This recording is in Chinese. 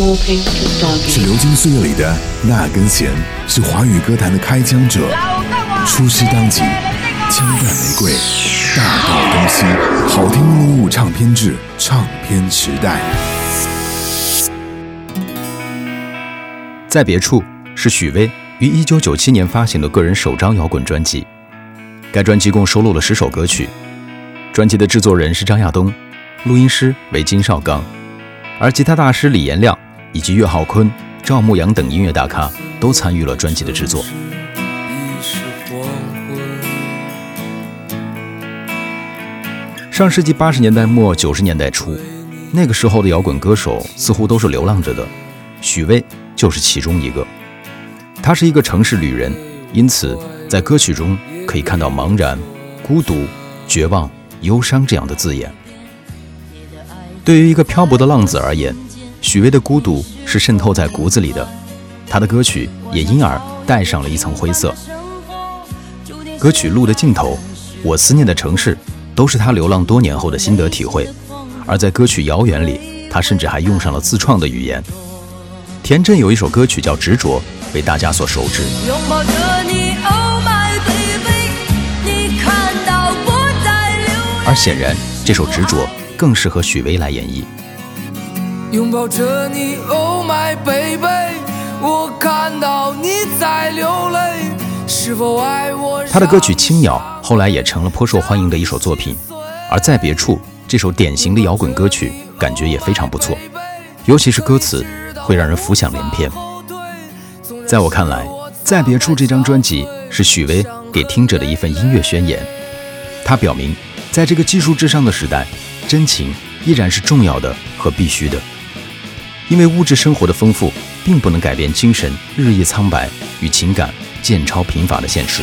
是流金岁月里的那根弦，是华语歌坛的开枪者。出师当即，枪弹玫瑰，大道东西，好听录入唱片制，唱片时代。在别处是许巍于一九九七年发行的个人首张摇滚专辑，该专辑共收录了十首歌曲。专辑的制作人是张亚东，录音师为金少刚，而吉他大师李延亮以及岳浩坤、赵牧阳等音乐大咖都参与了专辑的制作。上世纪八十年代末九十年代初，那个时候的摇滚歌手似乎都是流浪着的，许巍就是其中一个。他是一个城市旅人，因此在歌曲中可以看到茫然、孤独、绝望。忧伤这样的字眼，对于一个漂泊的浪子而言，许巍的孤独是渗透在骨子里的，他的歌曲也因而带上了一层灰色。歌曲《路的尽头》《我思念的城市》都是他流浪多年后的心得体会，而在歌曲《遥远》里，他甚至还用上了自创的语言。田震有一首歌曲叫《执着》，被大家所熟知。拥抱着你而显然，这首《执着》更适合许巍来演绎。拥抱着你，Oh my baby，我看到你在流泪，是否爱我？他的歌曲《青鸟》后来也成了颇受欢迎的一首作品。而在别处，这首典型的摇滚歌曲，感觉也非常不错，尤其是歌词会让人浮想联翩。在我看来，《在别处》这张专辑是许巍给听者的一份音乐宣言，他表明。在这个技术至上的时代，真情依然是重要的和必须的，因为物质生活的丰富并不能改变精神日益苍白与情感渐超贫乏的现实。